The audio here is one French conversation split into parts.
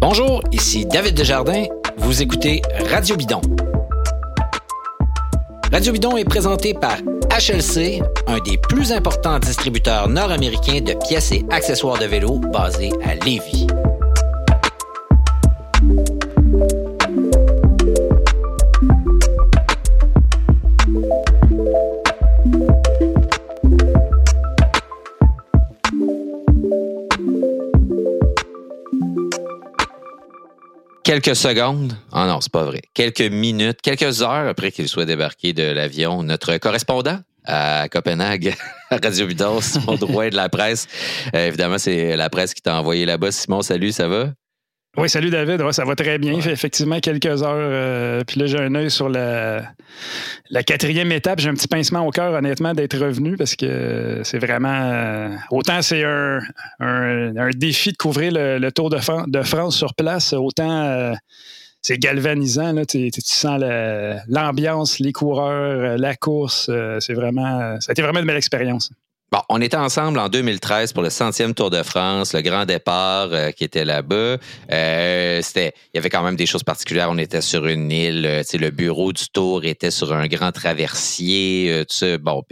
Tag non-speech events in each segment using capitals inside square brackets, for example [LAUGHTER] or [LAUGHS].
Bonjour, ici David Desjardins. Vous écoutez Radio Bidon. Radio Bidon est présenté par HLC, un des plus importants distributeurs nord-américains de pièces et accessoires de vélo basé à Lévis. Quelques secondes, ah non, c'est pas vrai, quelques minutes, quelques heures après qu'il soit débarqué de l'avion, notre correspondant à Copenhague, [LAUGHS] Radio Bidon, Simon Drouin de la presse. Euh, évidemment, c'est la presse qui t'a envoyé là-bas. Simon, salut, ça va? Oui, salut David. ça va très bien. fait Effectivement, quelques heures. Euh, puis là, j'ai un œil sur la, la quatrième étape. J'ai un petit pincement au cœur, honnêtement, d'être revenu parce que c'est vraiment. Euh, autant c'est un, un, défi de couvrir le, Tour de, de, France sur place, autant euh, c'est galvanisant. Là. Tu, sens l'ambiance, les coureurs, la course. c'est vraiment. Ça a été vraiment une belle expérience. Bon, on était ensemble en 2013 pour le centième Tour de France, le grand départ euh, qui était là-bas. Euh, c'était, il y avait quand même des choses particulières. On était sur une île, euh, le bureau du Tour était sur un grand traversier. bon,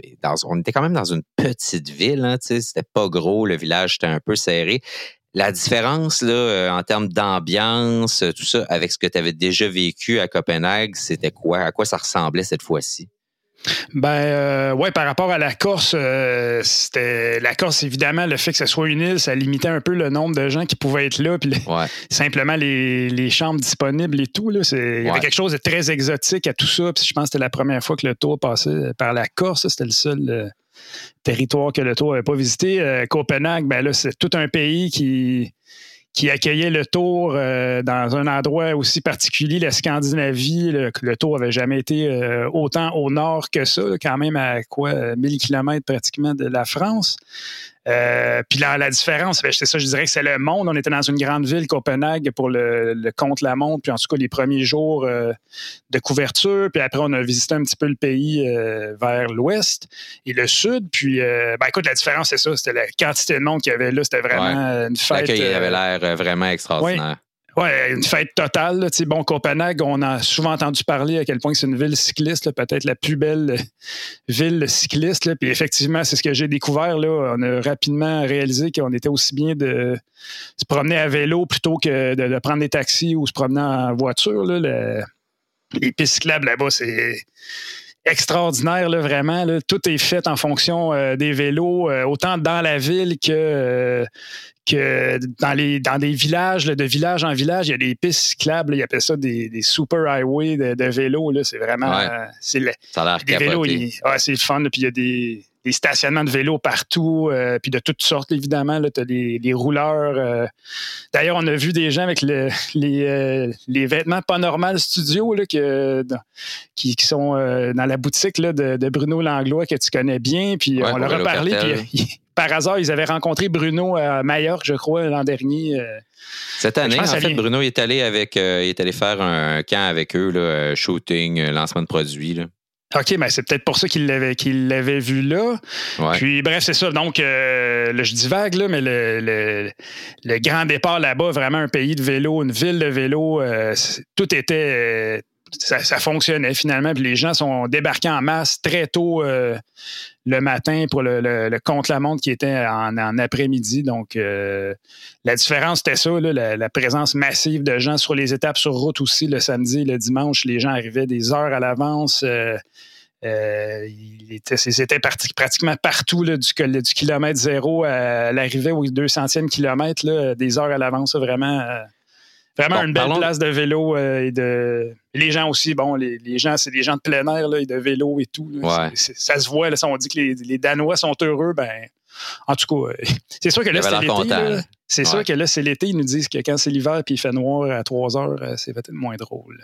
on était quand même dans une petite ville. Hein, c'était pas gros, le village était un peu serré. La différence là, en termes d'ambiance, tout ça, avec ce que tu avais déjà vécu à Copenhague, c'était quoi? À quoi ça ressemblait cette fois-ci? Ben euh, ouais, par rapport à la Corse, euh, c'était la Corse évidemment le fait que ce soit une île, ça limitait un peu le nombre de gens qui pouvaient être là, puis [LAUGHS] simplement les, chambres disponibles et tout là, il y avait quelque chose de très exotique à tout ça. Puis je pense que c'était la première fois que le tour passait par la Corse, c'était le seul euh, territoire que le tour n'avait pas visité. Copenhague, ben là c'est tout un pays qui qui accueillait le tour euh, dans un endroit aussi particulier, la Scandinavie. Le, le tour avait jamais été euh, autant au nord que ça, quand même à quoi 1000 km pratiquement de la France. Euh, puis là, la différence, ben, c'est ça, je dirais que c'est le monde. On était dans une grande ville, Copenhague, pour le, le contre-la-montre, puis en tout cas les premiers jours euh, de couverture. Puis après, on a visité un petit peu le pays euh, vers l'ouest et le sud. Puis, ben, écoute, la différence, c'est ça, c'était la quantité de monde qu'il y avait là. C'était vraiment une fête. L'accueil avait l'air vraiment extraordinaire. Oui, une fête totale. Bon, Copenhague, on a souvent entendu parler à quel point c'est une ville cycliste, peut-être la plus belle ville cycliste. Puis effectivement, c'est ce que j'ai découvert. Là. On a rapidement réalisé qu'on était aussi bien de se promener à vélo plutôt que de, prendre des taxis ou se promener en voiture. Là. les pistes cyclables là-bas, c'est extraordinaire, là, vraiment. Là. Tout est fait en fonction euh, des vélos, euh, autant dans la ville que, euh, que dans, les, dans des villages, de village en village, il y a des pistes cyclables. ils appellent ça des, super highways de, vélos. C'est vraiment. c'est ça a l'air des vélos. c'est le fun. puis il y a des, des stationnements de vélos partout, euh, puis de toutes sortes, évidemment. Tu as des, rouleurs. Euh. D'ailleurs, on a vu des gens avec les, euh, les, vêtements pas normal studio là, que, qui, sont dans la boutique là, de, Bruno Langlois que tu connais bien. Puis on leur a parlé. Puis, [LAUGHS] par hasard, ils avaient rencontré Bruno à Majorque, je crois, l'an dernier. Cette année, en fait, Bruno est allé avec, il est allé faire un camp avec eux, là, shooting, lancement de produits. Là. OK, mais ben, c'est peut-être pour ça qu'il l'avait qu'il l'avait vu là. Puis bref, c'est ça. Donc, euh, là, je dis vague, là, mais le, le, grand départ là-bas, vraiment un pays de vélo, une ville de vélo, euh, tout était ça, fonctionnait finalement. Puis les gens sont débarqués en masse très tôt euh, le matin pour le, le, contre-la-montre qui était en, après-midi. Donc, euh, la différence, c'était ça, la, présence massive de gens sur les étapes sur route aussi le samedi, le dimanche. Les gens arrivaient des heures à l'avance. Euh, c'était pratiquement partout du, kilomètre zéro à l'arrivée au 200e kilomètre, des heures à l'avance, vraiment Vraiment une belle place de vélo euh, et de. Les gens aussi, bon, les, gens, c'est des gens de plein air là, et de vélo et tout. ça se voit, là, si on dit que les, Danois sont heureux, ben. En tout cas, [LAUGHS] c'est sûr que là, c'est l'été. C'est sûr que là, c'est l'été. Ils nous disent que quand c'est l'hiver et il fait noir à 3 heures, euh, c'est peut-être moins drôle.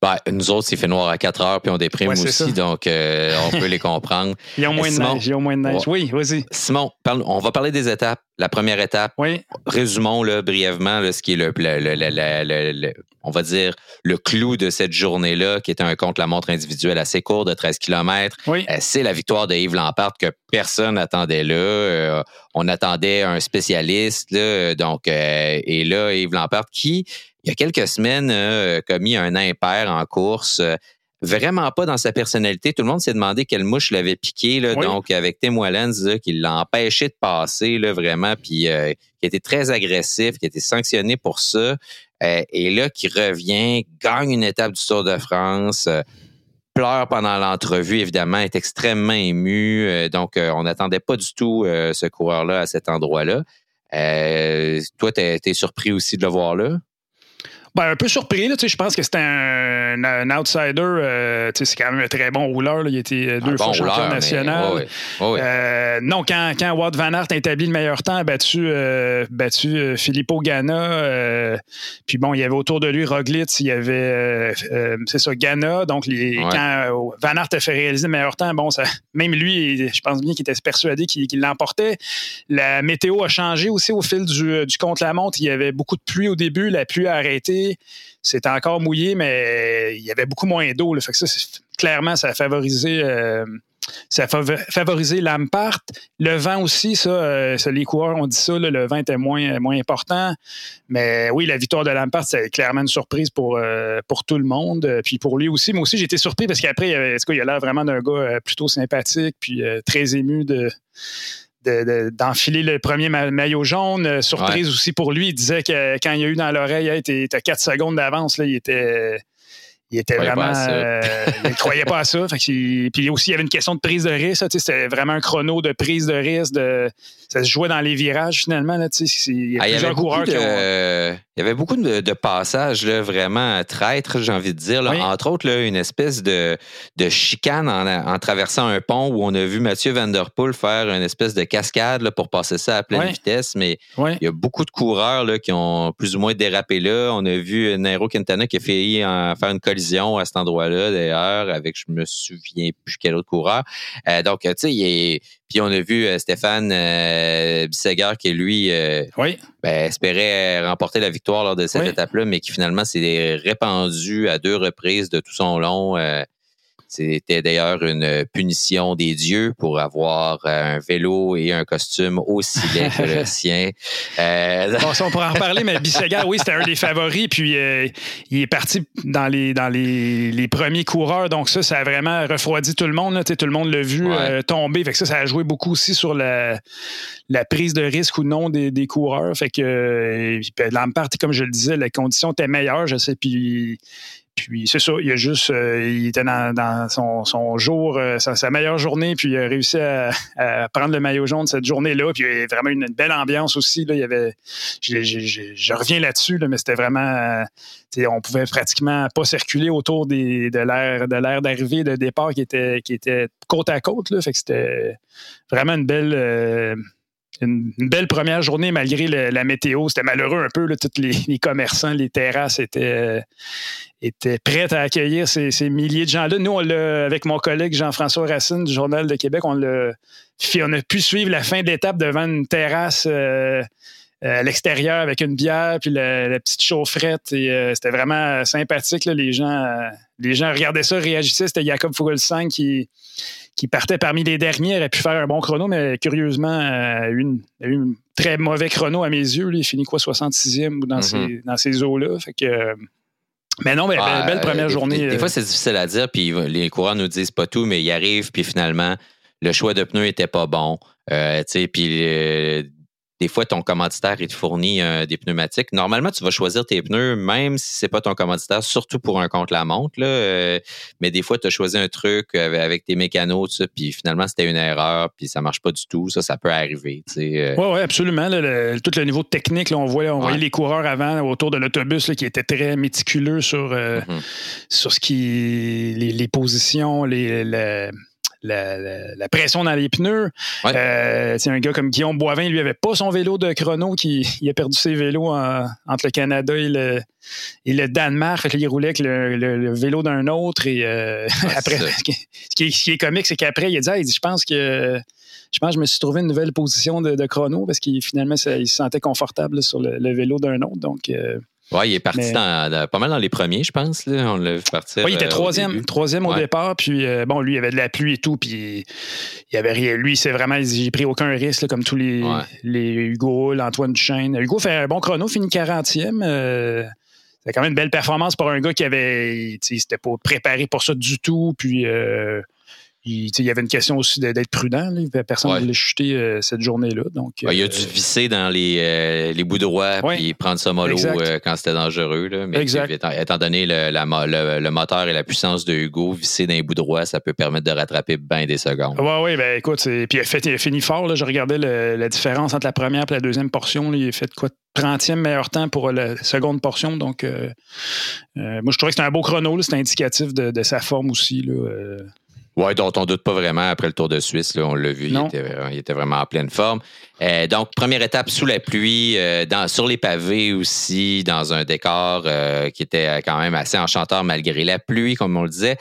Ben, nous autres, il fait noir à 4 heures, puis on déprime aussi, donc euh, on peut les comprendre. [LAUGHS] Il y a moins de neige. Il y a moins de neige. Oui, vas-y. Simon, on va parler des étapes. La première étape, oui. résumons là, brièvement ce qui est le, le, on va dire, le clou de cette journée-là, qui était un contre-la-montre individuel assez court de 13 km. Oui. Euh, c'est la victoire de Yves Lampard que personne n'attendait là. Euh, on attendait un spécialiste, là, donc, et là, Yves Lampard qui il y a quelques semaines, a commis un impair en course. Euh, vraiment pas dans sa personnalité. Tout le monde s'est demandé quelle mouche l'avait piqué. Là, Donc, avec Tim Wallens, qui l'a empêché de passer là, vraiment, puis euh, qui était très agressif, qui a été sanctionné pour ça. Euh, et là, qui revient, gagne une étape du Tour de France, pleure pendant l'entrevue, évidemment, est extrêmement ému. donc, on n'attendait pas du tout ce coureur-là à cet endroit-là. toi, tu es surpris aussi de le voir là? Ben, un peu surpris. Là, je pense que c'était un, un, outsider. Euh, c'est quand même un très bon rouleur. Là. Il était euh, deux fois champion national. Euh, non, quand, quand Wout Van Aert a établi le meilleur temps, a battu, battu Filippo Ganna. puis bon, il y avait autour de lui Roglitz, il y avait, c'est ça, Ganna. Donc, les, quand Van Aert a fait réaliser le meilleur temps, bon, ça, même lui, je pense bien qu'il était persuadé qu'il l'emportait. La météo a changé aussi au fil du, du contre-la-montre. Il y avait beaucoup de pluie au début. La pluie a arrêté. C'était encore mouillé, mais il y avait beaucoup moins d'eau. Ça, clairement, ça a favorisé. Euh, ça favorisé Lampart. Le vent aussi, euh, ça, les coureurs ont dit ça, le vent était moins, important. Mais oui, la victoire de Lampart, c'est clairement une surprise pour, euh, tout le monde. Puis pour lui aussi. Moi aussi, été surpris parce qu'après, il, il a l'air vraiment d'un gars plutôt sympathique, puis très ému de d'enfiler le premier maillot jaune. Euh, surprise aussi pour lui. Il disait que quand il a eu dans l'oreille, il était 4 secondes d'avance. Il était il était vraiment. Euh, il ne croyait pas à ça. [LAUGHS] puis aussi, il y avait une question de prise de risque. C'était vraiment un chrono de prise de risque. De, ça se jouait dans les virages finalement. Là, il y a ah, plusieurs coureurs qui ont. Il y avait beaucoup de, passages là, vraiment traîtres, j'ai envie de dire. Entre autres, là, une espèce de, de chicane en, traversant un pont où on a vu Mathieu Van Der Poel faire une espèce de cascade là, pour passer ça à pleine vitesse. Mais il y a beaucoup de coureurs là, qui ont plus ou moins dérapé là. On a vu Nairo Quintana qui a failli en faire une collision à cet endroit-là, d'ailleurs, avec je me souviens plus quel autre coureur. Euh, donc, tu sais, il est puis on a vu euh, Stéphane euh, qui, lui, euh, ben, espérait remporter la victoire lors de cette étape-là, mais qui finalement s'est répandu à deux reprises de tout son long. Euh, c'était d'ailleurs une punition des dieux pour avoir euh, un vélo et un costume aussi laid que le [LAUGHS] sien. Euh... Bon, on pourra en reparler, mais Bissegar, oui, c'était un des favoris. Puis euh, il est parti dans les, dans les, les, premiers coureurs. Donc ça, ça a vraiment refroidi tout le monde. Là. Tout le monde l'a vu euh, tomber. Fait que ça, ça a joué beaucoup aussi sur la, la prise de risque ou non des, des coureurs. Fait que ben, Lampard, comme je le disais, les conditions étaient meilleures, je sais. Puis puis c'est ça, il a juste, euh, il était dans, son, jour, euh, sa, meilleure journée, puis il a réussi à, prendre le maillot jaune cette journée-là. Puis il y avait vraiment une, belle ambiance aussi. Là. Il y avait, je, reviens là-dessus, mais c'était vraiment, euh, on pouvait pratiquement pas circuler autour des, de l'air de l'air d'arrivée, de départ qui était, qui était côte à côte. Là. Fait que c'était vraiment une belle une, belle première journée malgré la météo. C'était malheureux un peu. Là, tous les, commerçants, les terrasses étaient, étaient prêtes à accueillir ces, milliers de gens-là. Nous, on avec mon collègue Jean-François Racine du Journal de Québec, on, a pu suivre la fin de l'étape devant une terrasse. Euh, à l'extérieur avec une bière puis la, petite chaufferette et euh, c'était vraiment sympathique les gens euh, les gens regardaient ça réagissaient c'était Jacob Fuglsang qui qui partait parmi les derniers, aurait pu faire un bon chrono, mais curieusement, euh, a eu, une, un très mauvais chrono à mes yeux. Il finit quoi, 66e dans, mm-hmm. ces, ces eaux-là. Fait que. Mais non, mais belle, première euh, journée. Des, euh. fois, c'est difficile à dire, puis les coureurs nous disent pas tout, mais ils arrivent, puis finalement, le choix de pneus était pas bon. Euh, puis des fois, ton commanditaire, il te fournit euh, des pneumatiques. Normalement, tu vas choisir tes pneus, même si c'est pas ton commanditaire, surtout pour un contre-la-montre. Euh, mais des fois, tu as choisi un truc avec, tes mécanos, tout ça, puis finalement, c'était une erreur, puis ça marche pas du tout. Ça, ça peut arriver. Oui, euh. oui, absolument. tout le niveau technique, on, voyait, on voyait les coureurs avant autour de l'autobus qui étaient très méticuleux sur, mm-hmm. sur ce qui les, positions, les, la, pression dans les pneus. c'est un gars comme Guillaume Boivin, lui avait pas son vélo de chrono, qui il a perdu ses vélos entre le Canada et le, et le Danemark. il roulait avec le, vélo d'un autre. Et [LAUGHS] après, ce qui, est, comique, c'est qu'après, il a dit, je pense que je pense que je me suis trouvé une nouvelle position de, chrono parce qu'il finalement il se sentait confortable sur le, vélo d'un autre. Donc, euh, oui, il est parti pas mal dans les premiers, je pense. On l'a vu partir. Oui, il était euh, troisième, au troisième au départ. Puis, euh, bon, lui, il avait de la pluie et tout. Puis, il avait rien. Lui, c'est vraiment. J'ai pris aucun risque, comme tous les, les Hugo, l'Antoine Duchesne. Hugo fait un bon chrono, finit 40e. c'est quand même une belle performance pour un gars qui avait. C'était pas préparé pour ça du tout. Puis, il, y avait une question aussi d'être prudent. Personne ne voulait chuter euh, cette journée-là. Donc, il a dû euh, visser dans les, euh, les bouts droits puis prendre ça mollo quand c'était dangereux. Mais Étant, donné le, le, moteur et la puissance de Hugo, visser dans les bouts droits, ça peut permettre de rattraper bien des secondes. Oui, oui, ben écoute, puis il a, fait, il a fini fort. Là. Je regardais la différence entre la première et la deuxième portion. il a fait quoi? 30e meilleur temps pour la seconde portion. Donc, moi, je trouvais que c'était un beau chrono. C'était indicatif de, de, sa forme aussi. Là, oui, dont on doute pas vraiment après le Tour de Suisse. Là, on l'a vu, il était, vraiment en pleine forme. Euh, donc, première étape sous la pluie, euh, dans, sur les pavés aussi, dans un décor euh, qui était quand même assez enchanteur malgré la pluie, comme on le disait.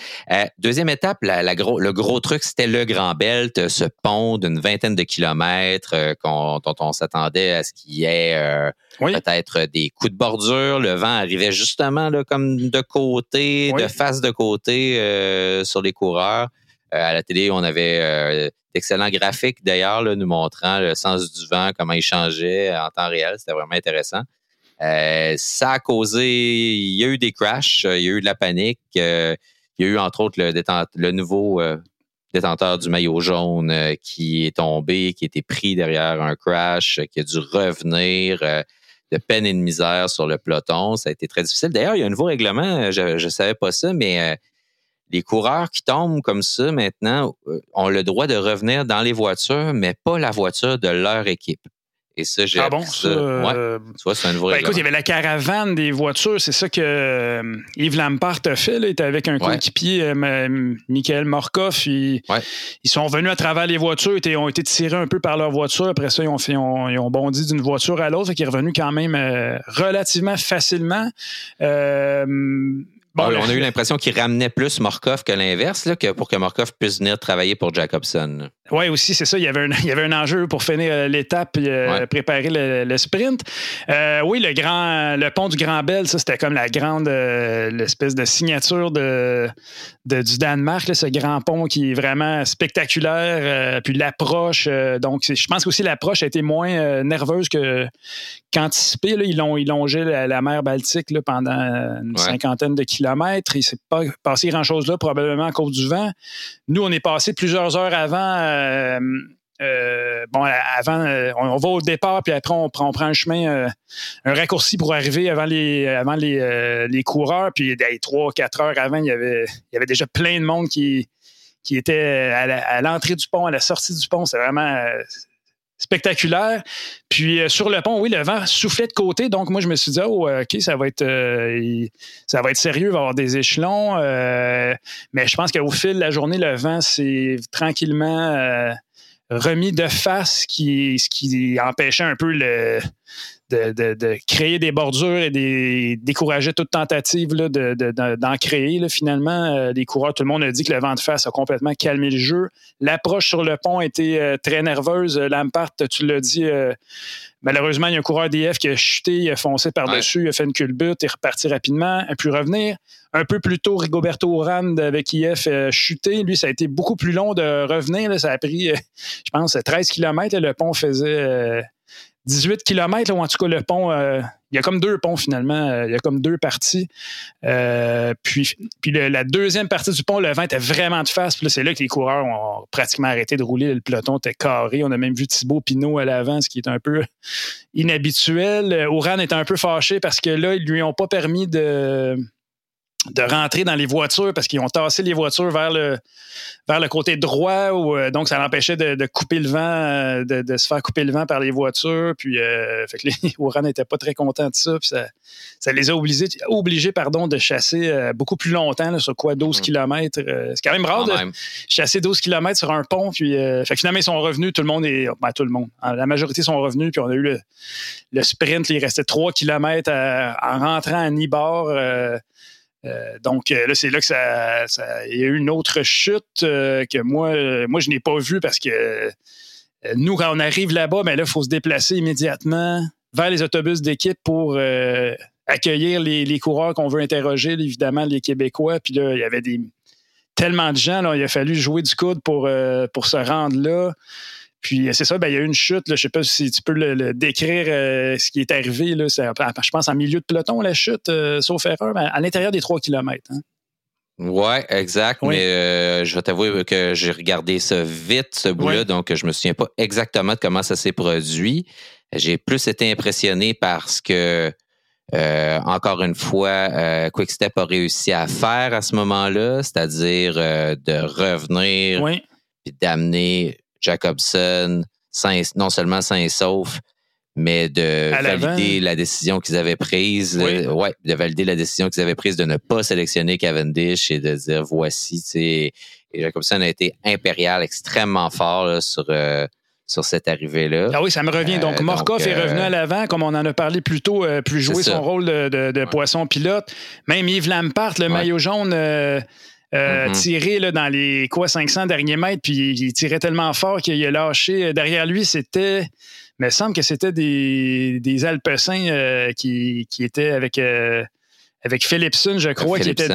deuxième étape, la, gros, le gros truc, c'était le Grand Belt, ce pont d'une vingtaine de kilomètres dont on s'attendait à ce qu'il y ait peut-être des coups de bordure. Le vent arrivait justement là, comme de côté, de face de côté sur les coureurs. Euh, à la télé, on avait euh, d'excellents graphiques d'ailleurs, nous montrant le sens du vent, comment il changeait en temps réel. C'était vraiment intéressant. Euh, ça a causé, il y a eu des crashs, il y a eu de la panique. il y a eu entre autres le, nouveau détenteur du maillot jaune qui est tombé, qui a été pris derrière un crash, qui a dû revenir de peine et de misère sur le peloton. Ça a été très difficile. D'ailleurs, il y a un nouveau règlement, je ne savais pas ça, mais les coureurs qui tombent comme ça maintenant euh, ont le droit de revenir dans les voitures, mais pas la voiture de leur équipe. Et ça, j'ai ah bon, ça. Euh, c'est un nouveau ben, écoute, il y avait la caravane des voitures. C'est ça que euh, Yves Lampart a fait. Il était avec un coéquipier, Michael Morkov. Ils, ils sont venus à travers les voitures. Ils ont été tirés un peu par leur voiture. Après ça, ils ont, fait, ils ont, bondi d'une voiture à l'autre. Ils est revenu quand même relativement facilement. Bon, on a eu l'impression qu'il ramenait plus Morkov que l'inverse, que pour que Morkov puisse venir travailler pour Jacobson. Oui, aussi, c'est ça. Il y, avait un, [LAUGHS] il y avait un enjeu pour finir euh, l'étape et euh, préparer le, sprint. Euh, oui, le grand, le pont du Grand Bel, ça, c'était comme la grande, l'espèce de signature de, du Danemark, ce grand pont qui est vraiment spectaculaire. puis l'approche, donc, je pense qu'aussi l'approche a été moins nerveuse que qu'anticipé. Ils, ont, ils longeaient la, mer Baltique là, pendant une cinquantaine de kilomètres. Il ne s'est pas passé grand-chose là, probablement à cause du vent. Nous, on est passé plusieurs heures avant euh, euh, bon, avant, euh, on, va au départ, puis après, on prend, un chemin, un raccourci pour arriver avant les, avant les, coureurs. Puis, trois, quatre heures avant, il y, avait, il y avait déjà plein de monde qui, qui était à l'entrée du pont, à la sortie du pont. C'est vraiment spectaculaire. Puis sur le pont, oui, le vent soufflait de côté. Donc moi, je me suis dit, oh, OK, ça va être, ça va être sérieux, il va y avoir des échelons. mais je pense qu'au fil de la journée, le vent s'est tranquillement remis de face, qui, ce qui empêchait un peu le, de, créer des bordures et des, décourager toute tentative d'en créer. finalement, euh, les coureurs, tout le monde a dit que le vent de face a complètement calmé le jeu. L'approche sur le pont était euh, très nerveuse. Lampart, tu l'as dit, euh, malheureusement, il y a un coureur d'IF qui a chuté, il a foncé par-dessus, il a fait une culbute, il est reparti rapidement, il a pu revenir. Un peu plus tôt, Rigoberto Urán avec IF a chuté. Lui, ça a été beaucoup plus long de revenir. Ça a pris, je pense, 13 km. Le pont faisait 18 km, ou en tout cas, le pont, euh, il y a comme deux ponts finalement, euh, il y a comme deux parties. Euh, puis puis la deuxième partie du pont, le vent était vraiment de face. Puis c'est là que les coureurs ont pratiquement arrêté de rouler. Le peloton était carré. On a même vu Thibaut Pinot à l'avant, ce qui est un peu [LAUGHS] inhabituel. Ouran était un peu fâché parce que là, ils lui ont pas permis de de rentrer dans les voitures parce qu'ils ont tassé les voitures vers le, vers le côté droit. Où, euh, donc, ça l'empêchait de, couper le vent, euh, de, se faire couper le vent par les voitures. Puis, euh, [LAUGHS] fait que les Oran n'étaient pas très contents de ça. Puis ça, ça les a obligés, obligés pardon, de chasser beaucoup plus longtemps, sur quoi 12 km. c'est quand même rare de chasser 12 km sur un pont. Puis, fait que finalement, ils sont revenus. Tout le monde est. Ben, tout le monde. La majorité sont revenus. Puis, on a eu le, le sprint. il restait 3 km en rentrant à Nibar. Euh, donc euh, là, c'est là que ça, y a eu une autre chute euh, que moi, moi je n'ai pas vue parce que nous, quand on arrive là-bas, ben là, il faut se déplacer immédiatement vers les autobus d'équipe pour accueillir les, coureurs qu'on veut interroger, évidemment, les Québécois. Puis là, il y avait tellement de gens, là, il a fallu jouer du coude pour, pour se rendre là. Puis c'est ça, ben, il y a eu une chute. je ne sais pas si tu peux le, décrire euh, ce qui est arrivé. Là, je pense en milieu de peloton, la chute, euh, sauf erreur, ben, à l'intérieur des 3 km. Hein. Oui, exact. Mais euh, je vais t'avouer que j'ai regardé ça vite, ce bout-là, donc je me souviens pas exactement de comment ça s'est produit. J'ai plus été impressionné parce que, encore une fois, Quickstep a réussi à faire à ce moment-là, c'est-à-dire de revenir et d'amener Jacobson, non seulement sain et sauf, mais de valider la décision qu'ils avaient prise. Euh, ouais, de valider la décision qu'ils avaient prise de ne pas sélectionner Cavendish et de dire voici, tu sais. Et Jacobson a été impérial, extrêmement fort sur. Euh, sur cette arrivée-là. Ah oui, ça me revient. Donc, euh, Morkov est revenu à l'avant, comme on en a parlé plus tôt, plus jouer son rôle de, poisson pilote. Même Yves Lampart, le maillot jaune, euh, mm-hmm. tiré là, dans les quoi 500 derniers mètres, puis il, tirait tellement fort qu'il a lâché. Derrière lui, c'était, il me semble que c'était des, des Alpecins euh, qui, qui, étaient avec, euh, avec Philipson, je crois, qui, était,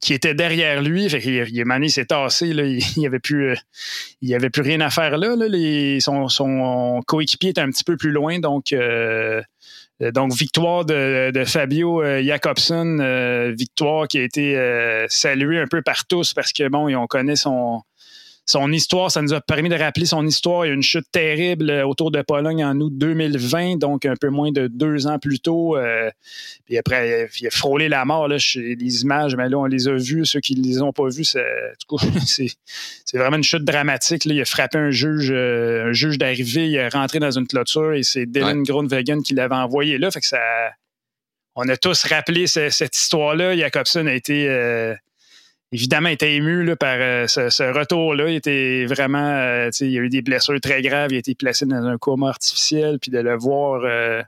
qui était derrière lui. Fait il, il, s'est tassé. Là, il n'y avait, plus, il avait plus rien à faire là. là les, son, son coéquipier était un petit peu plus loin, donc euh, donc, victoire de, Fabio euh, Jacobson, euh, victoire qui a été saluée un peu par tous parce que, bon, on connaît son, son histoire, ça nous a permis de rappeler son histoire. Il y a eu une chute terrible euh, autour de Pologne en août 2020, donc un peu moins de deux ans plus tôt. Euh, puis après, il a frôlé la mort. Là, les images, mais là, on les a vues. Ceux qui ne les ont pas vues, [LAUGHS] c'est, c'est, vraiment une chute dramatique. Là. Il a frappé un juge, euh, un juge d'arrivée, il est rentré dans une clôture et c'est Dylan ouais. Qui l'avait envoyé là. Fait que ça, on a tous rappelé cette histoire-là. Jacobson a été évidemment, il était ému par euh, ce, retour-là. Il était vraiment, euh, il y a eu des blessures très graves. Il a été placé dans un coma artificiel, puis de le voir euh,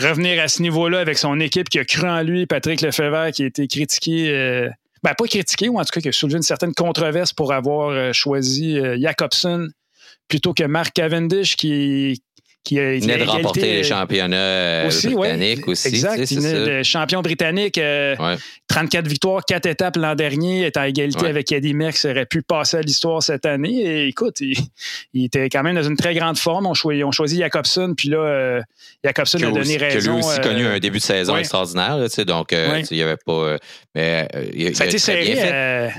revenir à ce niveau-là avec son équipe qui a cru en lui, Patrick Lefebvre, qui a été critiqué, ben, pas critiqué, ou en tout cas qui a soulevé une certaine controverse pour avoir choisi Jacobson plutôt que Mark Cavendish, qui, qui a il venait de remporter les championnats euh, britanniques aussi. Exact. Il le champion britannique, 34 euh, victoires, 4 étapes l'an dernier, est à égalité avec Eddie Merckx, aurait pu passer à l'histoire cette année. Et écoute, il, était quand même dans une très grande forme. On choisi, on choisi Jacobson, puis là, euh, Jacobson a donné raison. Qui a lui aussi connu un début de saison extraordinaire, donc il n'y avait pas. mais, ça a été serré.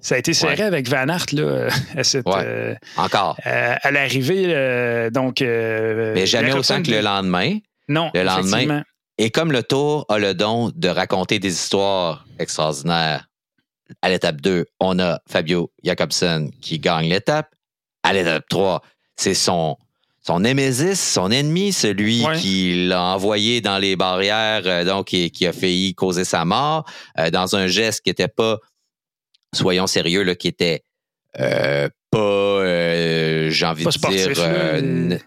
Ça a été serré avec Van Aert là, [LAUGHS] à cette, euh, Encore. à l'arrivée. Euh, donc, euh, Mais jamais autant que le lendemain. Non. Le lendemain. Et comme le Tour a le don de raconter des histoires extraordinaires, à l'étape 2, on a Fabio Jacobson qui gagne l'étape. À l'étape 3, c'est son, son némésis, son ennemi, celui qui l'a envoyé dans les barrières, donc qui, qui, a failli causer sa mort, dans un geste qui n'était pas soyons sérieux, là, qui était euh, pas, euh, j'ai envie de dire, euh,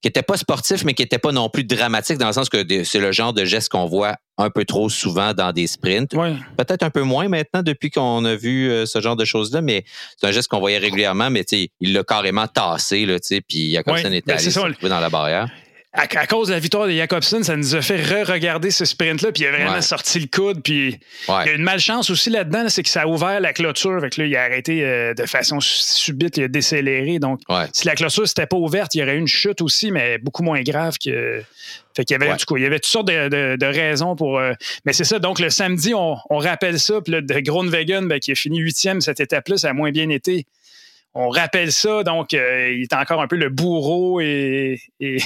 qui était pas sportif, mais qui était pas non plus dramatique dans le sens que c'est le genre de geste qu'on voit un peu trop souvent dans des sprints. Peut-être un peu moins maintenant depuis qu'on a vu ce genre de choses-là, mais c'est un geste qu'on voyait régulièrement, mais il l'a carrément tassé, là, puis Jacobson était ben, allé dans la barrière à, cause de la victoire de Jacobson, ça nous a fait re-regarder ce sprint-là, puis il a vraiment sorti le coude. Puis il y a une malchance aussi là-dedans, c'est que ça a ouvert la clôture. Fait là, il a arrêté euh, de façon subite, il a décéléré. Donc, si la clôture n'était pas ouverte, il y aurait eu une chute aussi, mais beaucoup moins grave que. Fait qu'il y avait, du coup, il y avait toutes sortes de, raisons pour. Euh, mais c'est ça. Donc, le samedi, on, rappelle ça. Puis là, de Groenwegen, ben, qui a fini huitième cette étape-là, ça a moins bien été. On rappelle ça, donc euh, il est encore un peu le bourreau et, et,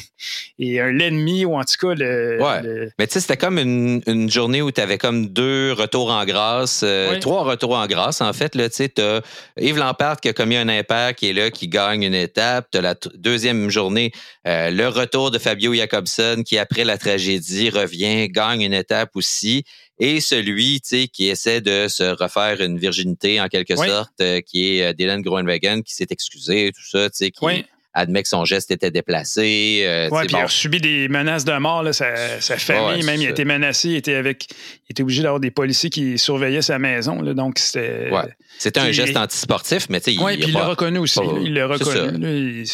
l'ennemi, ou en tout cas le. Ouais. Mais tu sais, c'était comme une, journée où tu avais comme deux retours en grâce, euh, trois retours en grâce, en fait. Tu sais, as Yves Lampard qui a commis un impact, qui est là, qui gagne une étape. Tu la deuxième journée, euh, le retour de Fabio Jacobson, qui après la tragédie revient, gagne une étape aussi et celui qui essaie de se refaire une virginité en quelque sorte, euh, qui est euh, Dylan Groenwegen, qui s'est excusé, tout ça, qui admet que son geste était déplacé. Euh, oui, puis il a subi des menaces de mort, là, sa, famille, même, il a été menacé, il était, avec, il était obligé d'avoir des policiers qui surveillaient sa maison, là, donc c'était... C'était un geste antisportif, mais tu sais, Oui, puis il l'a reconnu aussi, il l'a reconnu.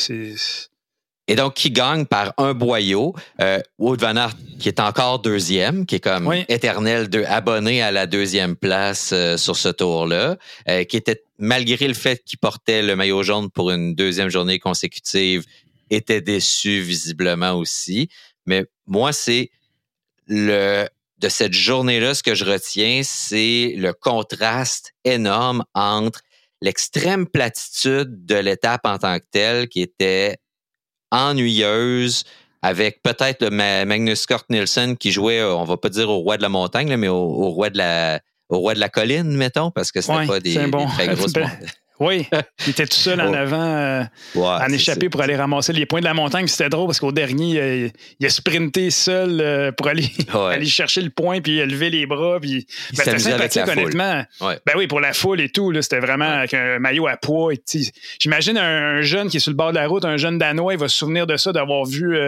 Et donc, qui gagne par un boyau. Euh, Wood Van Aert, qui est encore deuxième, qui est comme éternel de, abonné à la deuxième place euh, sur ce tour-là, euh, qui était, malgré le fait qu'il portait le maillot jaune pour une deuxième journée consécutive, était déçu visiblement aussi. Mais moi, c'est le de cette journée-là, ce que je retiens, c'est le contraste énorme entre l'extrême platitude de l'étape en tant que telle, qui était ennuyeuse avec peut-être le Magnus Cort Nielsen qui jouait, on va pas dire au roi de la montagne, mais au, roi de la au roi de la colline, mettons, parce que c'était pas des, très [LAUGHS] grosses Oui, [LAUGHS] il était tout seul en avant, euh, en échappé pour aller ramasser les points de la montagne. C'était drôle parce qu'au dernier, il a, sprinté seul euh, pour aller, [LAUGHS] aller chercher le point puis lever les bras. Puis, ben, c'était sympathique, honnêtement. Ben oui, pour la foule et tout, c'était vraiment avec un maillot à poids. J'imagine un, jeune qui est sur le bord de la route, un jeune Danois, il va se souvenir de ça, d'avoir vu.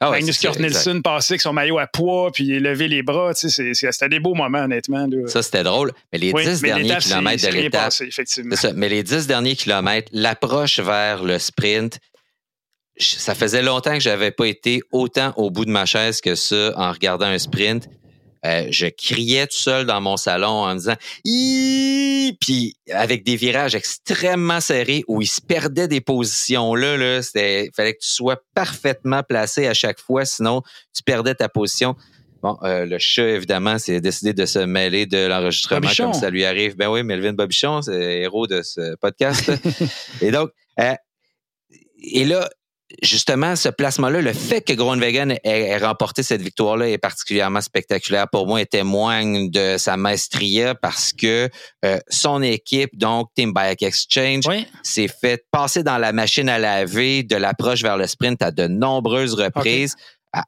Ah Magnus Kurt Nielsen passer avec son maillot à poids puis lever les bras. C'était des beaux moments, honnêtement. Ça, c'était drôle. Mais les dix derniers kilomètres de l'étape. Mais les dix derniers kilomètres, l'approche vers le sprint, ça faisait longtemps que j'avais pas été autant au bout de ma chaise que ça en regardant un sprint. Euh, je criais tout seul dans mon salon en me disant puis avec des virages extrêmement serrés où il se perdait des positions là, là c'était fallait que tu sois parfaitement placé à chaque fois, sinon tu perdais ta position. Bon, euh, le chat, évidemment, c'est décidé de se mêler de l'enregistrement comme ça lui arrive. Ben oui, Melvin Bobichon, c'est héros de ce podcast. [LAUGHS] et donc, euh, et là, justement, ce placement-là, le fait que Groenwegen ait, remporté cette victoire-là est particulièrement spectaculaire pour moi et témoigne de sa maestria parce que euh, son équipe, donc Team Bike Exchange, s'est fait passer dans la machine à laver de l'approche vers le sprint à de nombreuses reprises.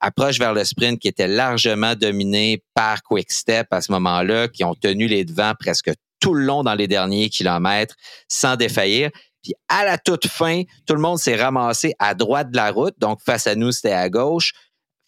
Approche vers le sprint qui était largement dominée par Quickstep à ce moment-là, qui ont tenu les devants presque tout le long dans les derniers kilomètres sans défaillir. Puis à la toute fin, tout le monde s'est ramassé à droite de la route. Donc, face à nous, c'était à gauche.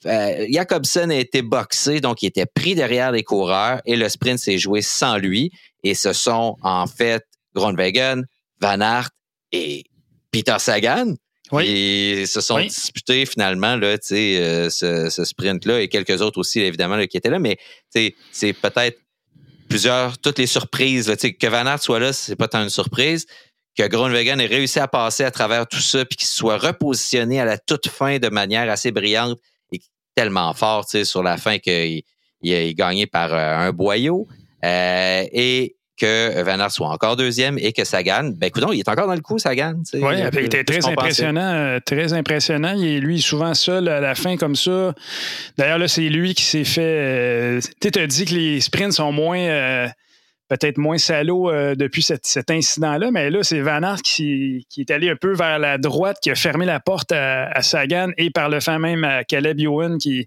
Euh, Jacobson a été boxé, donc il était pris derrière les coureurs et le sprint s'est joué sans lui. Et ce sont en fait Groenwegen, Van Aert et Peter Sagan oui. Et se sont disputés finalement là, euh, ce, ce sprint-là et quelques autres aussi, évidemment, qui étaient là. Mais c'est peut-être plusieurs, toutes les surprises. Là, que Van Aert soit là, c'est pas tant une surprise que Groenwegen ait réussi à passer à travers tout ça, puis qu'il soit repositionné à la toute fin de manière assez brillante et tellement fort sur la fin qu'il il a gagné par euh, un boyau. Euh, et que Van Aert soit encore deuxième et que Sagan, ben écoute, il est encore dans le coup, Sagan. Oui, il était très impressionnant, euh, très impressionnant. Il est lui souvent seul à la fin comme ça. D'ailleurs, là, c'est lui qui s'est fait. tu as dit que les sprints sont moins peut-être moins salaud euh, depuis cet incident-là, mais là, c'est Van Aert qui, est allé un peu vers la droite, qui a fermé la porte à, Sagan et par le fait même à Caleb Ewan qui,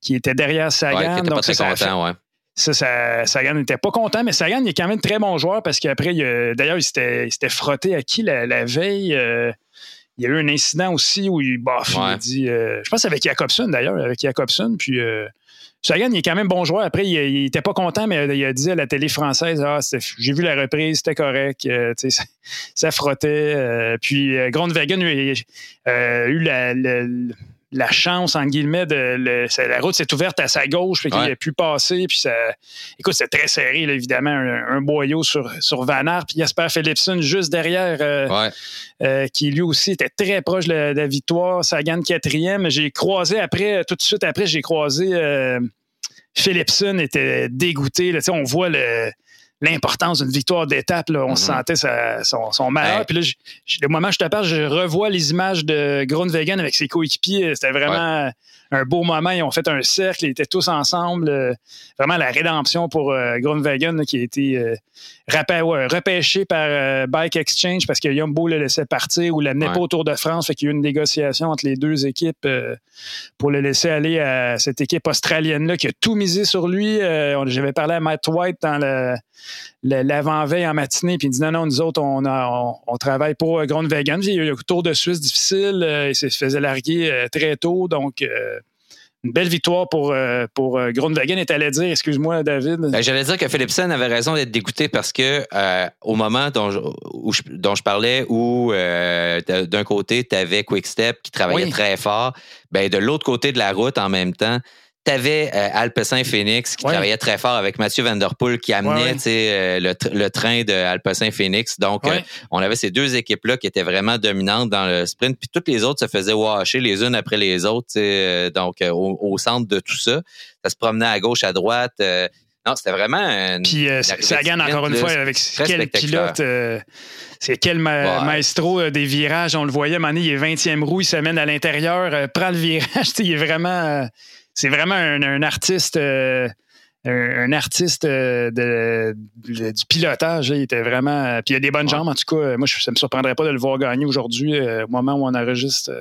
qui était derrière Sagan. Donc, pas très content, ouais. Ça, Sagan n'était pas content, mais Sagan il est quand même très bon joueur parce qu'après, d'ailleurs, il s'était frotté à qui la, veille? Euh, il y a eu un incident aussi où il, bof, il a dit, euh, je pense avec Jacobson d'ailleurs, avec Jacobson, puis Sagan, il est quand même bon joueur. Après, il, était pas content, mais il a dit à la télé française Ah, j'ai vu la reprise, c'était correct. Euh, [LAUGHS] ça, frottait. Euh, puis euh, Grundwagen a eu la, la chance, en guillemets, de la route s'est ouverte à sa gauche, puis qu'il a pu passer. Puis ça, écoute, c'est très serré, évidemment, un, boyau sur, sur Van Aert, puis Jasper Philipson juste derrière, euh, euh, qui lui aussi était très proche de la, victoire. Sagan quatrième. J'ai croisé après, tout de suite après, j'ai croisé euh, Philipson était dégoûté. Là, on voit le l'importance d'une victoire d'étape. On mm-hmm. sentait son, son malheur. Puis là, le moment où je te parle, je revois les images de Grundwagen avec ses coéquipiers. C'était vraiment un beau moment. Ils ont fait un cercle, ils étaient tous ensemble. Euh, vraiment la rédemption pour euh, qui a été euh, repêché par Bike Exchange parce que Yumbo le laissait partir ou l'amenait pas au Tour de France. Fait qu'il y a eu une négociation entre les deux équipes pour le laisser aller à cette équipe australienne-là qui a tout misé sur lui. J'avais parlé à Matt White dans l'avant-veille en matinée, puis il dit non, non, nous autres, on, on, travaille pour Grundwagen. Il y a eu un Tour de Suisse difficile, il se faisait larguer très tôt, donc une belle victoire pour, euh, pour euh, Grundwagen. Et allais dire, excuse-moi, David. Ben, j'allais dire que Philipson avait raison d'être dégoûté parce que euh, au moment dont je, où je, dont je parlais, où d'un côté, tu avais Quickstep qui travaillait très fort, ben, de l'autre côté de la route en même temps, tu avais euh, Alpecin Phoenix qui travaillait très fort avec Mathieu Van Der Poel qui amenait euh, le, train de Alpecin Phoenix. Donc, euh, on avait ces deux équipes-là qui étaient vraiment dominantes dans le sprint. Puis toutes les autres se faisaient washer les unes après les autres. donc, au, centre de tout ça, ça se promenait à gauche, à droite. non, c'était vraiment. Une, Puis Sagan, encore une fois, avec quel pilote, c'est quel maestro des virages. On le voyait, Mané, il est 20e roue, il se mène à l'intérieur, prend le virage. [LAUGHS] il est vraiment c'est vraiment un, artiste. un, artiste euh, euh, de, du pilotage. Il était vraiment. Puis il a des bonnes jambes, en tout cas. Moi, ça ne me surprendrait pas de le voir gagner aujourd'hui, euh, au moment où on enregistre.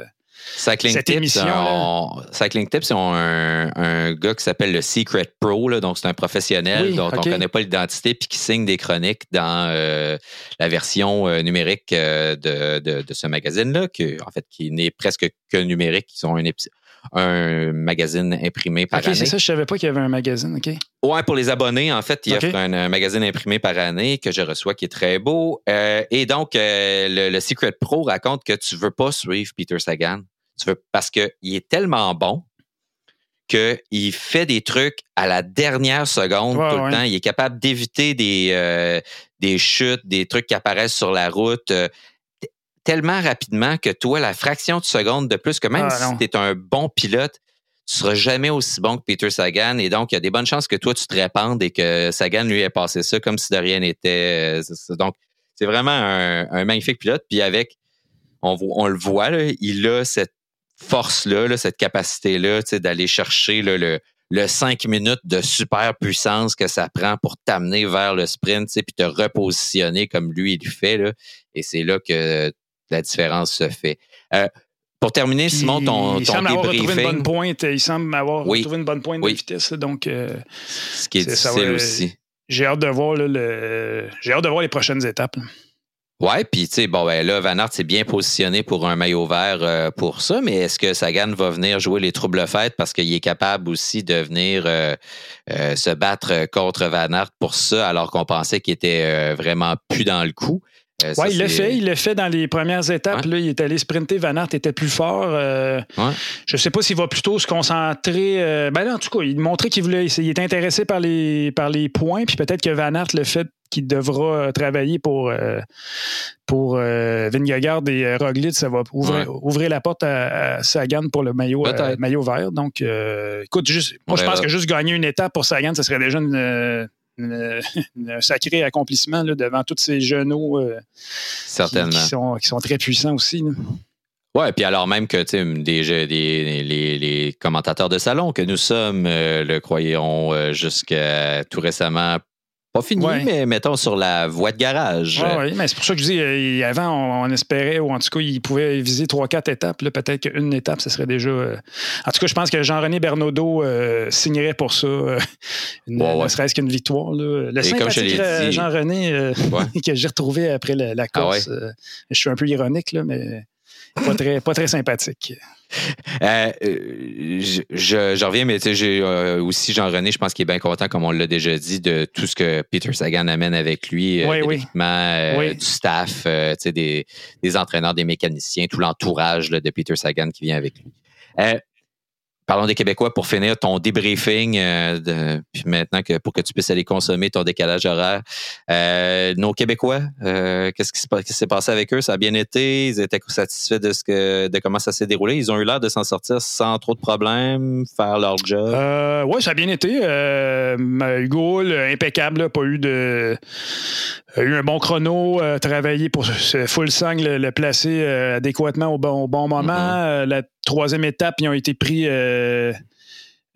Cycling cette Tips, émission, Cycling Tips, c'est un, un, gars qui s'appelle le Secret Pro, là, donc c'est un professionnel dont on ne connaît pas l'identité puis qui signe des chroniques dans la version numérique de, de, ce magazine-là, qui, en fait, qui n'est presque que numérique. Ils ont un épisode un magazine imprimé par année. c'est ça, je savais pas qu'il y avait un magazine, OK? Ouais, pour les abonnés, en fait, il y a un, magazine imprimé par année que je reçois qui est très beau. Euh, et donc, euh, le, Secret Pro raconte que tu veux pas suivre Peter Sagan. Tu veux, parce qu'il est tellement bon qu'il fait des trucs à la dernière seconde tout le temps. Il est capable d'éviter des, euh, des chutes, des trucs qui apparaissent sur la route tellement rapidement que toi, la fraction de seconde de plus, que même ah, si tu es un bon pilote, tu seras jamais aussi bon que Peter Sagan. Et donc, il y a des bonnes chances que toi, tu te répandes et que Sagan, lui, ait passé ça comme si de rien n'était. Euh, donc, c'est vraiment un, magnifique pilote. Puis avec, on, on le voit, il a cette force-là, cette capacité-là d'aller chercher le, le 5 minutes de super puissance que ça prend pour t'amener vers le sprint, puis te repositionner comme lui, il fait. Là. Et c'est là que la différence se fait. Euh, pour terminer, Simon, ton, il ton semble avoir retrouvé une bonne pointe. Il semble avoir retrouvé une bonne pointe de vitesse. Donc, euh, ce qui est, difficile aussi. J'ai hâte de voir le, j'ai hâte de voir les prochaines étapes. Ouais, puis tu sais, bon, ben là, Van Aert s'est bien positionné pour un maillot vert euh, pour ça, mais est-ce que Sagan va venir jouer les troubles fêtes parce qu'il est capable aussi de venir se battre contre Van Aert pour ça, alors qu'on pensait qu'il était vraiment plus dans le coup? Euh, oui, il l'a fait. Il l'a fait dans les premières étapes. Là, il est allé sprinter. Van Aert était plus fort. Euh, je ne sais pas s'il va plutôt se concentrer. Euh, ben en tout cas, il montrait qu'il voulait. Il est intéressé par les, par les points. Puis peut-être que Van Aert le fait qu'il devra travailler pour, pour Vingegaard et Roglic. Ça va ouvrir, la porte à, Sagan pour le maillot, maillot vert. Donc, écoute, juste, moi, je pense que juste gagner une étape pour Sagan, ce serait déjà une un sacré accomplissement devant tous ces genoux euh, Certainement. Qui, sont, très puissants aussi. Oui, puis alors même que des, des, les, commentateurs de salon que nous sommes euh, le croyons euh, jusqu'à tout récemment pas fini, mais mettons sur la voie de garage. oui, mais c'est pour ça que je dis, euh, avant, on, espérait, ou en tout cas, il pouvait viser trois, quatre étapes. Peut-être qu'une étape, ce serait déjà. Euh, en tout cas, je pense que Jean-René Bernaudot euh, signerait pour ça, ne serait-ce qu'une victoire. Là. Le sympathique Jean-René [LAUGHS] que j'ai retrouvé après la, ah course. je suis un peu ironique, là, mais pas très, pas très sympathique. Euh, je, reviens, mais j'ai euh, aussi Jean-René, je pense qu'il est bien content, comme on l'a déjà dit, de tout ce que Peter Sagan amène avec lui, euh, du staff, des, des, entraîneurs, des mécaniciens, tout l'entourage de Peter Sagan qui vient avec lui. Parlons des Québécois pour finir ton débriefing, euh, puis maintenant que pour que tu puisses aller consommer ton décalage horaire. Euh, nos Québécois, euh, qu'est-ce qui s'est passé avec eux? Ça a bien été? Ils étaient satisfaits de ce que de comment ça s'est déroulé? Ils ont eu l'air de s'en sortir sans trop de problèmes, faire leur job? oui, ça a bien été. Hugo, impeccable, pas eu de a eu un bon chrono, travaillé pour full sang, le, placer adéquatement au bon, moment. Mm-hmm. la troisième étape, ils ont été pris euh,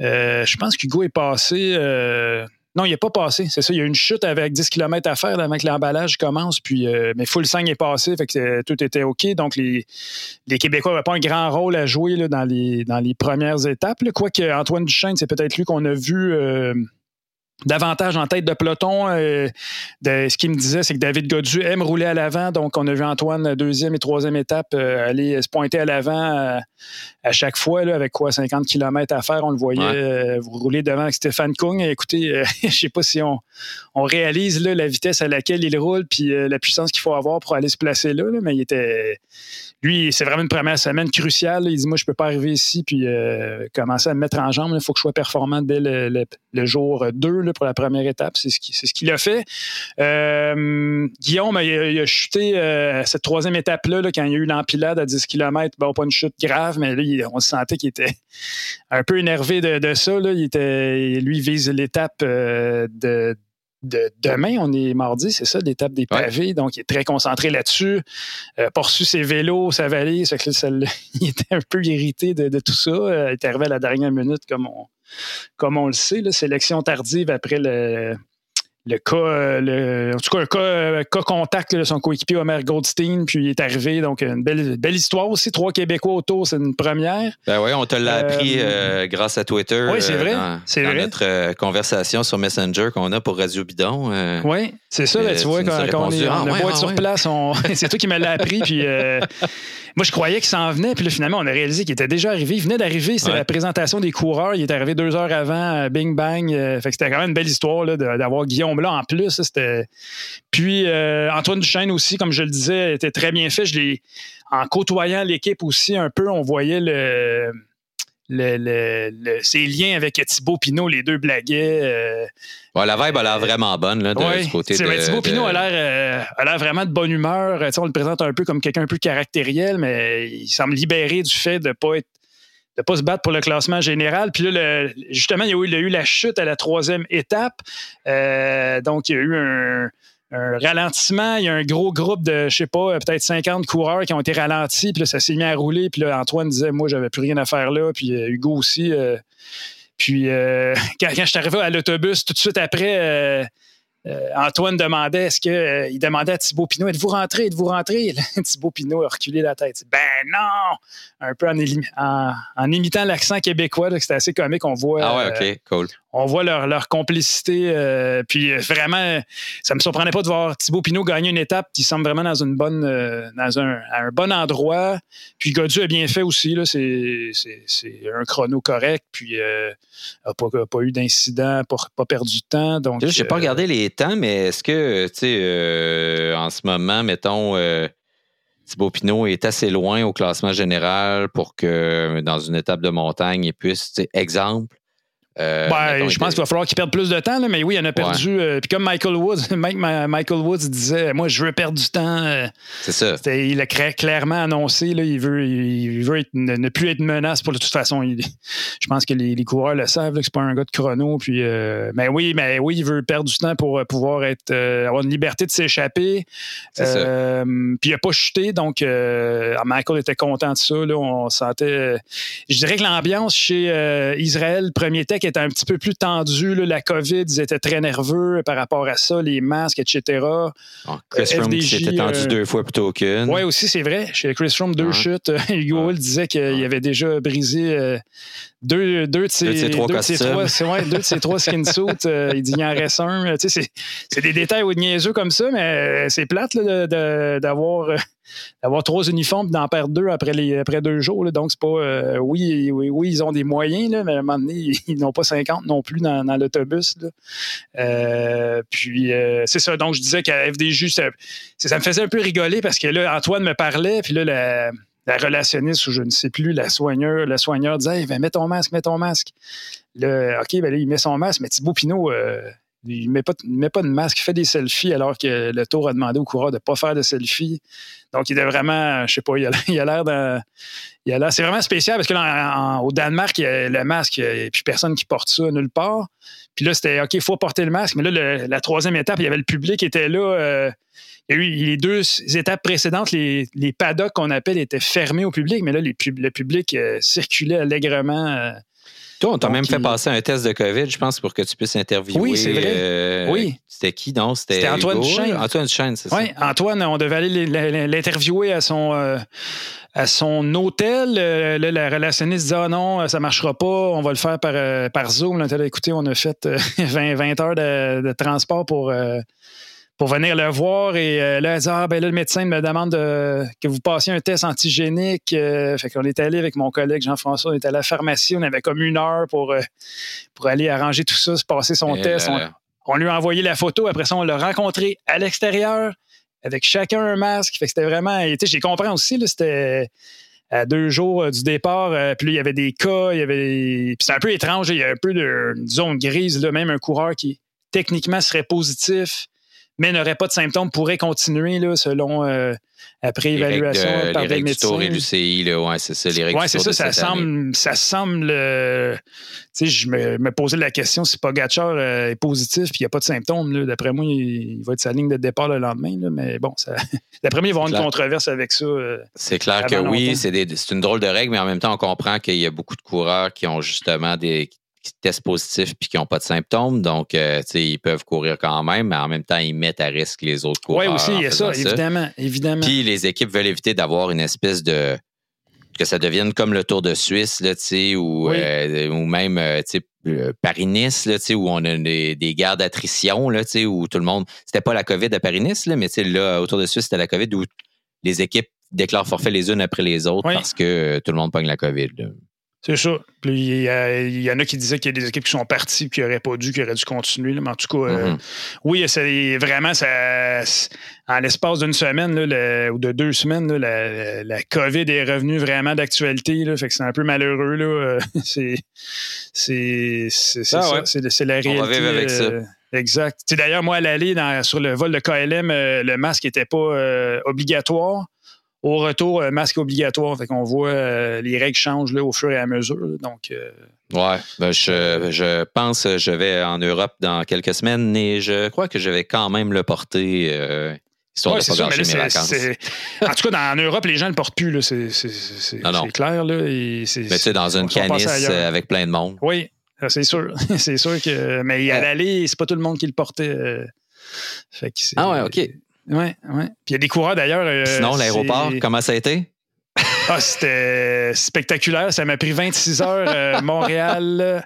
euh, je pense qu'Hugo est passé. Euh, non, il n'est pas passé, c'est ça. Il y a une chute avec 10 km à faire avant que l'emballage commence. Puis, mais Full Sang est passé, fait que tout était OK. Donc, les, Québécois n'avaient pas un grand rôle à jouer dans, les, dans les premières étapes. Quoique Antoine Duchesne, c'est peut-être lui qu'on a vu davantage en tête de peloton. Euh, de, ce qu'il me disait, c'est que David Godu aime rouler à l'avant. Donc, on a vu Antoine, deuxième et troisième étape, euh, aller se pointer à l'avant euh, à chaque fois, là, avec quoi, 50 km à faire. On le voyait rouler devant avec Stéphane Kung. écoutez, [LAUGHS] je sais pas si on, on réalise là, la vitesse à laquelle il roule puis la puissance qu'il faut avoir pour aller se placer là, mais il était lui, c'est vraiment une première semaine cruciale. Il dit Moi, je peux pas arriver ici puis commencer à me mettre en jambe. Il faut que je sois performant dès le, le jour 2 pour la première étape. C'est ce qu'il a fait. Euh, Guillaume, il, a chuté euh, cette troisième étape-là, quand il y a eu l'empilade à 10 km. Bon, pas une chute grave, mais là, on sentait qu'il était un peu énervé de, ça. Il était, lui, il vise l'étape euh, de, demain, on est mardi, c'est ça, l'étape des pavés. Donc, il est très concentré là-dessus. Euh, reçu ses vélos, sa valise. [LAUGHS] il était un peu irrité de, tout ça. il est arrivé à la dernière minute, comme on, comme on le sait, la sélection tardive après le, le cas, euh, en tout cas, un cas, euh, cas contact de son coéquipier Omer Goldstein, puis il est arrivé. Donc, une belle, belle histoire aussi. Trois Québécois autour, c'est une première. Ben oui, on te l'a appris euh, grâce à Twitter. Oui, c'est vrai. c'est vrai. notre conversation sur Messenger qu'on a pour Radio Bidon. oui, c'est ça. tu vois, quand, on est, ah, on sur place, [LAUGHS] c'est toi qui me l'as appris. Puis moi, je croyais qu'il s'en venait, puis là, finalement, on a réalisé qu'il était déjà arrivé. Il venait d'arriver, c'était la présentation des coureurs. Il est arrivé deux heures avant, bing bang. fait que c'était quand même une belle histoire d'avoir Guillaume là en plus. C'était... Puis euh, Antoine Duchesne aussi, comme je le disais, était très bien fait. Je l'ai... En côtoyant l'équipe aussi un peu, on voyait le, le, ses liens avec Thibaut Pinot, les deux blaguaient. Euh, la vibe a l'air vraiment bonne là, de, du côté de, Thibaut Pinot a l'air, euh, a l'air vraiment de bonne humeur. on le présente un peu comme quelqu'un un peu caractériel, mais il semble libéré du fait de ne pas être de pas se battre pour le classement général. Puis là, justement, il y, a eu, la chute à la troisième étape. Euh, donc, il y a eu un, ralentissement. Il y a un gros groupe de, je sais pas, peut-être 50 coureurs qui ont été ralentis. Puis là, ça s'est mis à rouler. Puis là, Antoine disait, moi, j'avais plus rien à faire là. Puis euh, Hugo aussi. Euh, puis [LAUGHS] quand, quand, je suis arrivé à l'autobus, tout de suite après, euh, Antoine demandait, est-ce que euh, il demandait à Thibaut Pinot, êtes-vous rentré, êtes-vous rentré? [LAUGHS] Thibaut Pinot a reculé la tête. Ben non! Un peu en, imitant l'accent québécois, c'était assez comique. On voit, ah ouais, ok, cool. On voit leur, complicité. Euh, puis vraiment, ça me surprenait pas de voir Thibaut Pinot gagner une étape. Il semble vraiment dans une bonne, dans un, bon endroit. Puis Godu a bien fait aussi. c'est, un chrono correct. Puis n'a pas, pas, eu d'incident, pas, pas perdu de temps. Donc, j'ai pas regardé les temps, mais est-ce que, tu sais, euh, en ce moment, mettons, euh, Thibaut Pinot est assez loin au classement général pour que dans une étape de montagne, il puisse, exemple, euh, ben, je pense qu'il va falloir qu'il perde plus de temps, mais oui, il en a perdu. Euh, puis comme Michael Woods, [LAUGHS] Michael Woods disait, moi, je veux perdre du temps. Euh, c'est ça. Il a clairement annoncé, là, il veut, il veut ne, plus être menace pour de toute façon. [LAUGHS] je pense que les, coureurs le savent, que c'est pas un gars de chrono. Puis, mais oui, mais oui, il veut perdre du temps pour pouvoir être, avoir une liberté de s'échapper. puis il n'a pas chuté, donc Michael était content de ça. Là, on sentait. je dirais que l'ambiance chez Israël, premier tech, était un petit peu plus tendu. La COVID, ils étaient très nerveux par rapport à ça, les masques, etc. Ah, Chris Froome qui s'était tendu euh, deux fois plutôt qu'une. Oui, aussi, c'est vrai. Chez Chris Froome, deux chutes. [LAUGHS] Hugo disait qu'il avait déjà brisé euh, deux, deux de ses, trois, deux de ses trois, deux de ses trois [LAUGHS] skin [LAUGHS] suits. Euh, il dit il en reste un. c'est, des détails ou de niaiseux comme ça, mais c'est plate d'avoir d'avoir trois uniformes d'en perdre deux après, les, après deux jours. Donc, c'est pas. Euh, oui, oui, oui, ils ont des moyens, là, mais à un moment donné, [LAUGHS] ils n'ont pas 50 non plus dans, l'autobus. Euh, puis, euh, c'est ça. Donc, je disais qu'à FDJ, ça, ça, me faisait un peu rigoler parce que là, Antoine me parlait, puis là, la la relationniste ou je ne sais plus, la soigneur, le soigneur disait hey, mets ton masque, mets ton masque. Le, OK, ben là, il met son masque, mais Thibaut Pinot, il ne met, pas, met pas de masque, il fait des selfies alors que le tour a demandé au coureur de ne pas faire de selfies. Donc, il est vraiment, je sais pas, il a l'air [LAUGHS] d'un. C'est vraiment spécial parce que au Danemark, il y a le masque, il a plus personne qui porte ça nulle part. Puis là, c'était OK, il faut porter le masque. Mais là, la troisième étape, il y avait le public qui était là. Euh, il y a eu les deux étapes précédentes, les, les paddocks qu'on appelle étaient fermés au public, mais là, le public euh, circulait allègrement. Euh, toi, on t'a même fait passer un test de COVID, je pense, pour que tu puisses interviewer. Oui, c'est vrai. Euh, oui. C'était qui, non? C'était Antoine Duchesne. Antoine Duchesne, c'est ça. Oui, Antoine, on devait aller l'interviewer à son, euh, à son hôtel. Euh, la relationniste disait Ah non, ça ne marchera pas, on va le faire par, par Zoom. Là, écoutez, on a fait [LAUGHS] 20, 20 heures de, de transport pour pour venir le voir. Et euh, là, elle dit Ah, ben là, le médecin me demande que vous passiez un test antigénique. Euh, fait qu'on est allé avec mon collègue Jean-François, on est allé à la pharmacie, on avait comme une heure pour, euh, pour aller arranger tout ça, se passer son test. On, lui a envoyé la photo. Après ça, on l'a rencontré à l'extérieur avec chacun un masque. Fait que c'était vraiment. J'ai compris aussi, c'était à deux jours du départ. puis là, il y avait des cas, il y avait. Puis c'est un peu étrange, il y a un peu de zone grise, là, même un coureur qui techniquement serait positif mais n'aurait pas de symptômes, pourrait continuer là, selon euh, après évaluation par les des médecins. et l'UCI, là, ouais, c'est ça, les règles ouais, c'est ça, ça semble, ça semble, euh, tu sais, je me, me, posais la question si Pogacar euh, est positif puis il n'y a pas de symptômes, d'après moi, il, va être sa ligne de départ le lendemain, là, mais bon, [LAUGHS] d'après moi, il va y avoir une controverse avec ça. c'est clair que oui, c'est une drôle de règle, mais en même temps, on comprend qu'il y a beaucoup de coureurs qui ont justement des qui testent positifs puis qui n'ont pas de symptômes. Donc, euh, ils peuvent courir quand même, mais en même temps, ils mettent à risque les autres coureurs. Oui, aussi, il y a ça, évidemment, évidemment. Puis les équipes veulent éviter d'avoir une espèce de que ça devienne comme le Tour de Suisse, là, ou, euh, ou même euh, Paris-Nice, où on a des, des guerres d'attrition, où tout le monde. C'était pas la COVID à Paris-Nice, mais là, au Tour de Suisse, c'était la COVID où les équipes déclarent forfait les unes après les autres parce que tout le monde pogne la COVID. C'est ça. il, y en a qui disaient qu'il y a des équipes qui sont parties qui n'auraient pas dû, qui auraient dû continuer. Mais en tout cas, euh, mm-hmm. oui, c'est vraiment ça. En l'espace d'une semaine ou de deux semaines, la, COVID est revenue vraiment d'actualité. Fait que c'est un peu malheureux. Là. [LAUGHS] c'est ah ça. C'est la réalité. On va vivre avec ça. Euh, exact. D'ailleurs, moi, à l'aller sur le vol de KLM, euh, le masque n'était pas obligatoire au retour, euh, masque obligatoire. Fait qu'on voit euh, les règles changent là, au fur et à mesure. donc, euh, Ouais, ben je, je, pense je vais en Europe dans quelques semaines et je crois que je vais quand même le porter. histoire de pas gâcher mes vacances. En tout cas, en Europe, les gens ne le portent plus. C'est clair. Là, mais tu sais, dans une canisse avec plein de monde. Oui, c'est sûr. [LAUGHS] c'est sûr que. Mais à l'aller, c'est pas tout le monde qui le portait. ah ouais, OK. Oui, oui. Puis il y a des coureurs d'ailleurs. Euh, Sinon, l'aéroport, comment ça a été? Ah, c'était spectaculaire. Ça m'a pris 26 heures. Euh, [LAUGHS] Montréal,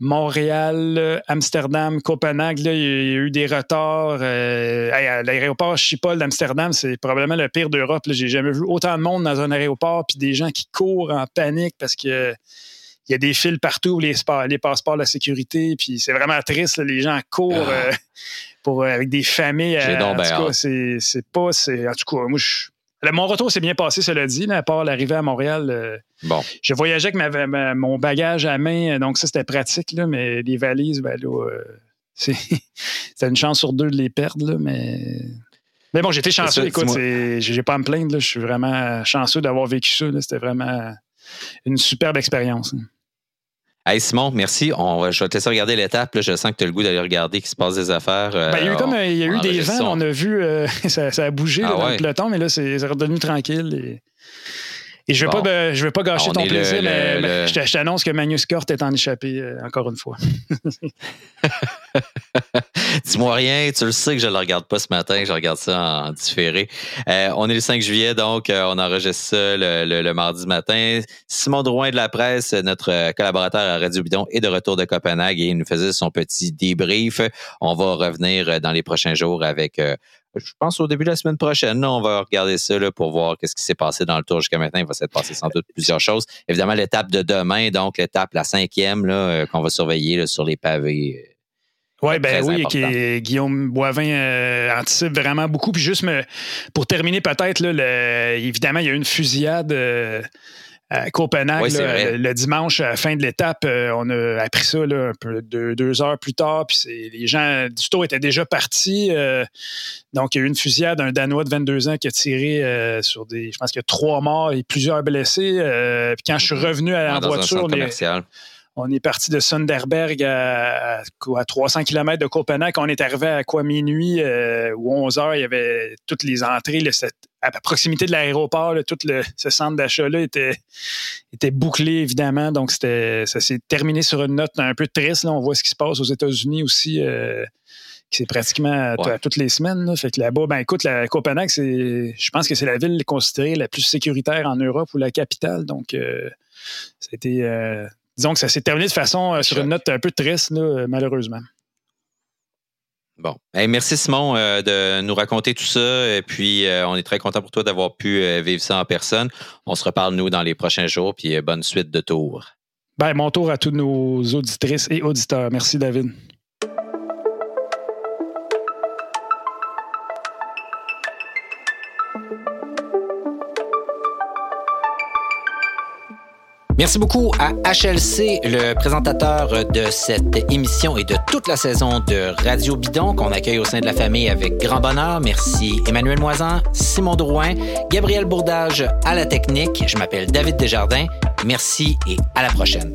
Montréal, Amsterdam, Copenhague. Là, il y a eu des retards. Euh, l'aéroport Schiphol d'Amsterdam, c'est probablement le pire d'Europe. J'ai jamais vu autant de monde dans un aéroport puis des gens qui courent en panique parce que il y a des fils partout, les, les passeports, la sécurité, puis c'est vraiment triste. les gens courent. Ah pour, euh, avec des familles. J'ai en tout cas, c'est pas. En tout cas, moi, mon retour s'est bien passé, cela dit, à part l'arrivée à Montréal. Euh, bon. Je voyageais avec mon bagage à main, donc ça, c'était pratique, là, mais les valises, ben là, euh, [LAUGHS] c'est une chance sur deux de les perdre, là, mais. Mais bon, j'étais chanceux, écoute, j'ai pas à me plaindre, je suis vraiment chanceux d'avoir vécu ça. C'était vraiment une superbe expérience. Hey Simon, merci. On, je vais te laisser regarder l'étape. Je sens que tu as le goût d'aller regarder qu'il se passe des affaires. Ben, il y a eu, comme, il y a eu des vents. On a vu, euh, [LAUGHS] ça, a bougé ah dans le peloton, mais là, c'est redevenu tranquille. Et... Et je ne vais, pas, je vais pas gâcher ton plaisir, mais, je t'annonce que Magnus Cort est en échappé euh, encore une fois. [LAUGHS] Dis-moi rien, tu le sais que je ne le regarde pas ce matin, je regarde ça en, différé. Euh, on est le 5 juillet, donc euh, on enregistre ça le, mardi matin. Simon Drouin de la presse, notre collaborateur à Radio Bidon, est de retour de Copenhague et il nous faisait son petit débrief. On va revenir dans les prochains jours avec je pense au début de la semaine prochaine, on va regarder ça pour voir qu'est-ce qui s'est passé dans le tour jusqu'à maintenant. Il va s'être passé sans doute plusieurs choses. Évidemment, l'étape de demain, donc l'étape, la cinquième, là, euh, qu'on va surveiller sur les pavés. Ouais, ben oui, qui Guillaume Boivin anticipe vraiment beaucoup. Puis juste pour terminer, peut-être, évidemment, il y a eu une fusillade à Copenhague, le, dimanche, à la fin de l'étape, euh, on a appris ça un peu deux, heures plus tard. Puis les gens du tour étaient déjà partis. Euh, donc, il y a eu une fusillade d'un Danois de 22 ans qui a tiré euh, sur des. Je pense qu'il y a trois morts et plusieurs blessés. puis quand je suis mm-hmm. revenu à, en voiture, on est parti de Sunderberg à, 300 km de Copenhague. On est arrivé à quoi minuit ou 11 heures, il y avait toutes les entrées, à proximité de l'aéroport, tout ce centre d'achat-là était, était bouclé, évidemment. Donc, ça s'est terminé sur une note un peu triste. On voit ce qui se passe aux États-Unis aussi. Euh, c'est pratiquement toutes les semaines. Fait que là-bas, ben écoute, la Copenhague, c'est, je pense que c'est la ville considérée la plus sécuritaire en Europe ou la capitale. Donc, euh, c'était, euh, disons que ça s'est terminé de façon sur une note un peu triste, malheureusement. Bon. merci Simon euh, de nous raconter tout ça. Et puis, euh, on est très content pour toi d'avoir pu euh, vivre ça en personne. On se reparle, nous, dans les prochains jours. Puis, bonne suite de tour. Ben, mon tour à tous nos auditrices et auditeurs. Merci, David. Merci beaucoup à HLC, le présentateur de cette émission et de toute la saison de Radio Bidon qu'on accueille au sein de la famille avec grand bonheur. Merci Emmanuel Moisan, Simon Drouin, Gabriel Bourdage à la technique. Je m'appelle David Desjardins. Merci et à la prochaine.